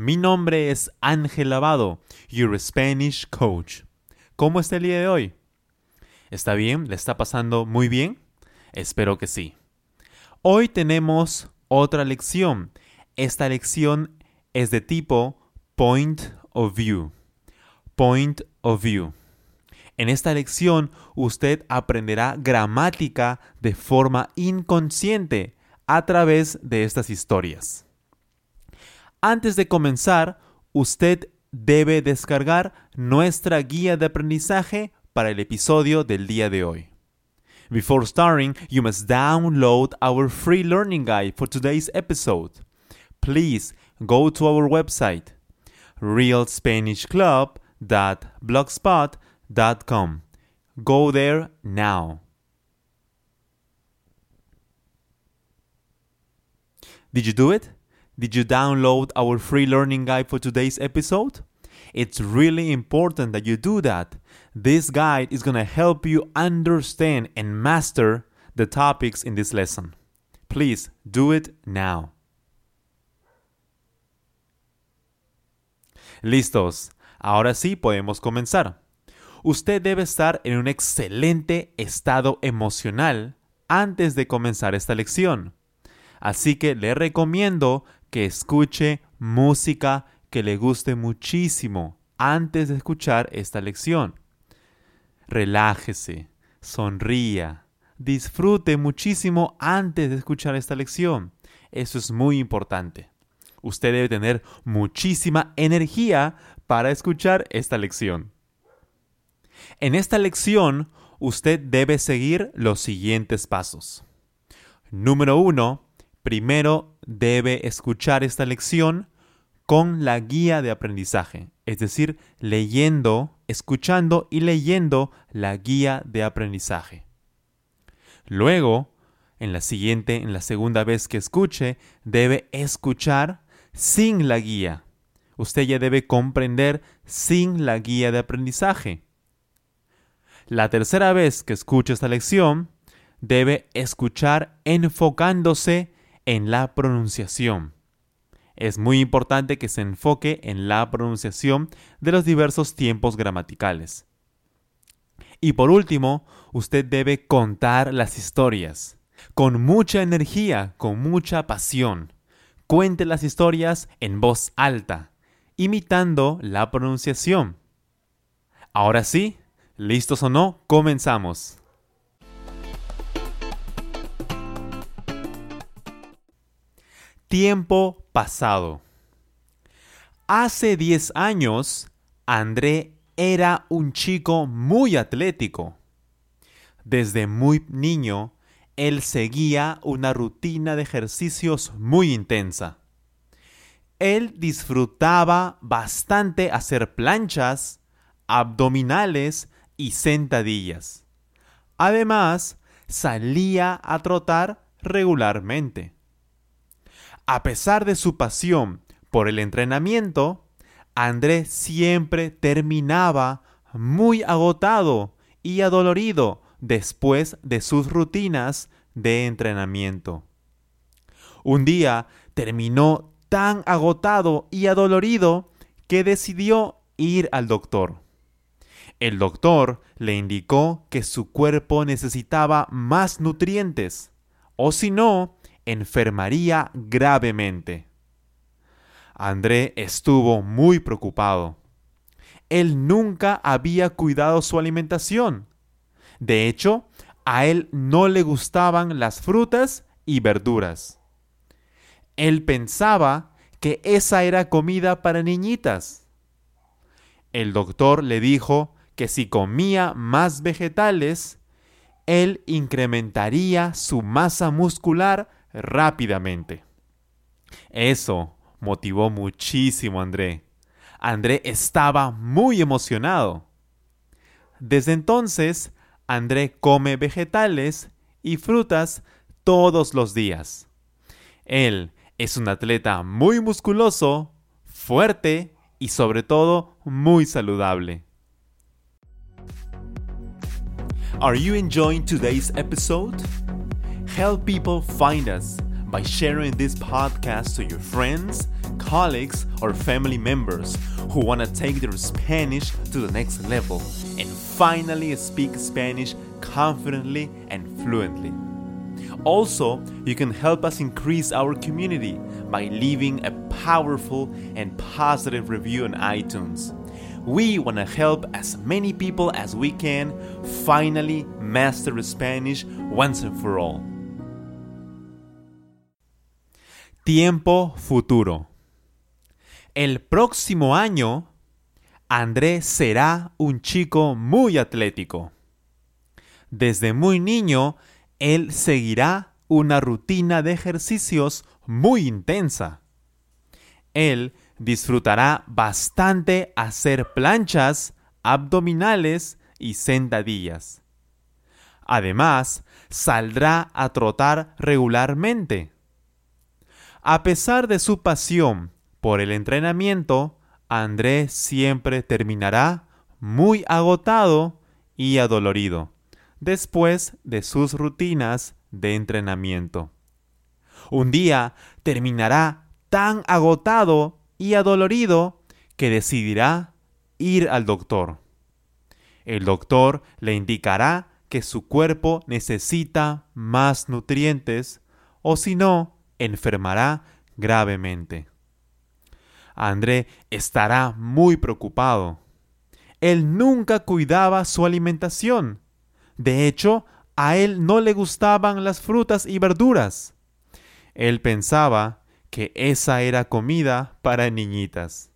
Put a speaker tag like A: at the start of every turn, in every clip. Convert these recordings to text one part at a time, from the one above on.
A: Mi nombre es Ángel Lavado, your Spanish coach. ¿Cómo está el día de hoy? ¿Está bien? ¿Le está pasando muy bien? Espero que sí. Hoy tenemos otra lección. Esta lección es de tipo Point of View. Point of View. En esta lección usted aprenderá gramática de forma inconsciente a través de estas historias. Antes de comenzar, usted debe descargar nuestra guía de aprendizaje para el episodio del día de hoy. Before starting, you must download our free learning guide for today's episode. Please go to our website realspanishclub.blogspot.com com. Go there now. Did you do it? Did you download our free learning guide for today's episode? It's really important that you do that. This guide is going to help you understand and master the topics in this lesson. Please do it now. Listos. Ahora sí podemos comenzar. usted debe estar en un excelente estado emocional antes de comenzar esta lección. Así que le recomiendo que escuche música que le guste muchísimo antes de escuchar esta lección. Relájese, sonría, disfrute muchísimo antes de escuchar esta lección. Eso es muy importante. Usted debe tener muchísima energía para escuchar esta lección. En esta lección, usted debe seguir los siguientes pasos. Número uno, primero debe escuchar esta lección con la guía de aprendizaje, es decir, leyendo, escuchando y leyendo la guía de aprendizaje. Luego, en la siguiente, en la segunda vez que escuche, debe escuchar sin la guía. Usted ya debe comprender sin la guía de aprendizaje. La tercera vez que escuche esta lección, debe escuchar enfocándose en la pronunciación. Es muy importante que se enfoque en la pronunciación de los diversos tiempos gramaticales. Y por último, usted debe contar las historias, con mucha energía, con mucha pasión. Cuente las historias en voz alta, imitando la pronunciación. Ahora sí, ¿Listos o no? Comenzamos. Tiempo pasado. Hace 10 años, André era un chico muy atlético. Desde muy niño, él seguía una rutina de ejercicios muy intensa. Él disfrutaba bastante hacer planchas, abdominales y sentadillas. Además, salía a trotar regularmente. A pesar de su pasión por el entrenamiento, André siempre terminaba muy agotado y adolorido después de sus rutinas de entrenamiento. Un día terminó tan agotado y adolorido que decidió ir al doctor. El doctor le indicó que su cuerpo necesitaba más nutrientes, o si no, enfermaría gravemente. André estuvo muy preocupado. él nunca había cuidado su alimentación. De hecho, a él no le gustaban las frutas y verduras. Él pensaba que esa era comida para niñitas. El doctor le dijo que si comía más vegetales, él incrementaría su masa muscular rápidamente. Eso motivó muchísimo a André. André estaba muy emocionado. Desde entonces, André come vegetales y frutas todos los días. Él es un atleta muy musculoso, fuerte y sobre todo muy saludable. Are you enjoying today's episode? Help people find us by sharing this podcast to your friends, colleagues, or family members who want to take their Spanish to the next level and finally speak Spanish confidently and fluently. Also, you can help us increase our community by leaving a powerful and positive review on iTunes. We want to help as many people as we can finally master Spanish once and for all. Tiempo futuro. El próximo año, André será un chico muy atlético. Desde muy niño, él seguirá una rutina de ejercicios muy intensa. Él disfrutará bastante hacer planchas, abdominales y sentadillas. Además, saldrá a trotar regularmente. A pesar de su pasión por el entrenamiento, André siempre terminará muy agotado y adolorido después de sus rutinas de entrenamiento. Un día terminará tan agotado y adolorido que decidirá ir al doctor. El doctor le indicará que su cuerpo necesita más nutrientes o si no, enfermará gravemente. André estará muy preocupado. Él nunca cuidaba su alimentación. De hecho, a él no le gustaban las frutas y verduras. Él pensaba que esa era comida para niñitas.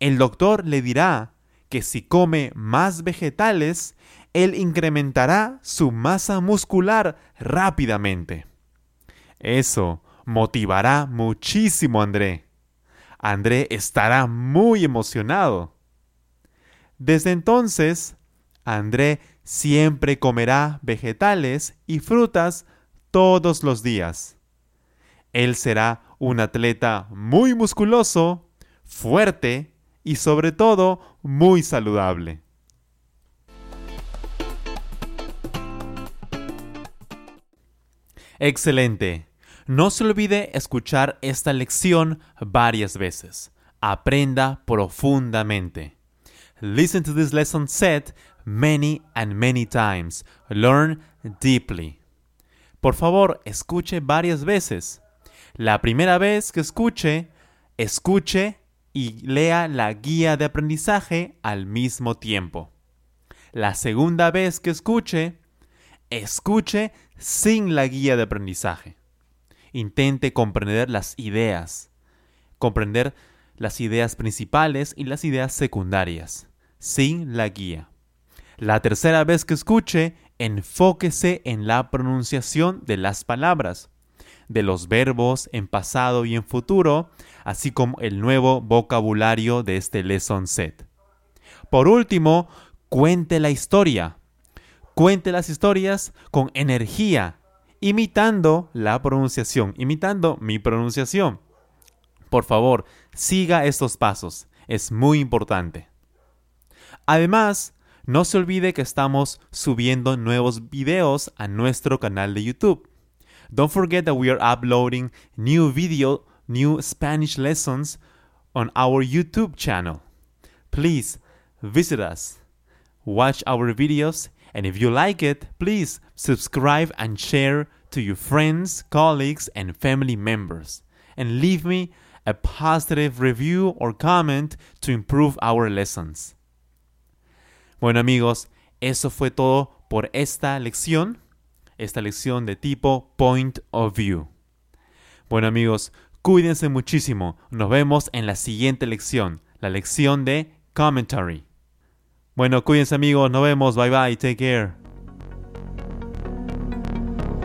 A: El doctor le dirá que si come más vegetales, él incrementará su masa muscular rápidamente. Eso motivará muchísimo a André. André estará muy emocionado. Desde entonces, André siempre comerá vegetales y frutas todos los días. Él será un atleta muy musculoso, fuerte y sobre todo muy saludable. Excelente. No se olvide escuchar esta lección varias veces. Aprenda profundamente. Listen to this lesson set many and many times. Learn deeply. Por favor, escuche varias veces. La primera vez que escuche, escuche y lea la guía de aprendizaje al mismo tiempo. La segunda vez que escuche, escuche sin la guía de aprendizaje. Intente comprender las ideas, comprender las ideas principales y las ideas secundarias, sin la guía. La tercera vez que escuche, enfóquese en la pronunciación de las palabras de los verbos en pasado y en futuro, así como el nuevo vocabulario de este lesson set. Por último, cuente la historia. Cuente las historias con energía, imitando la pronunciación, imitando mi pronunciación. Por favor, siga estos pasos, es muy importante. Además, no se olvide que estamos subiendo nuevos videos a nuestro canal de YouTube. Don't forget that we are uploading new video, new Spanish lessons on our YouTube channel. Please visit us, watch our videos, and if you like it, please subscribe and share to your friends, colleagues, and family members. And leave me a positive review or comment to improve our lessons. Bueno amigos, eso fue todo por esta lección, esta lección de tipo Point of View. Bueno amigos, cuídense muchísimo. Nos vemos en la siguiente lección, la lección de Commentary. Bueno, cuídense amigos, nos vemos, bye bye, take care.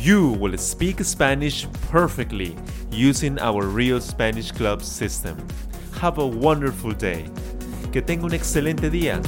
B: you will speak Spanish perfectly using our Real Spanish Club system. Have a wonderful day. Que tenga un excelente día.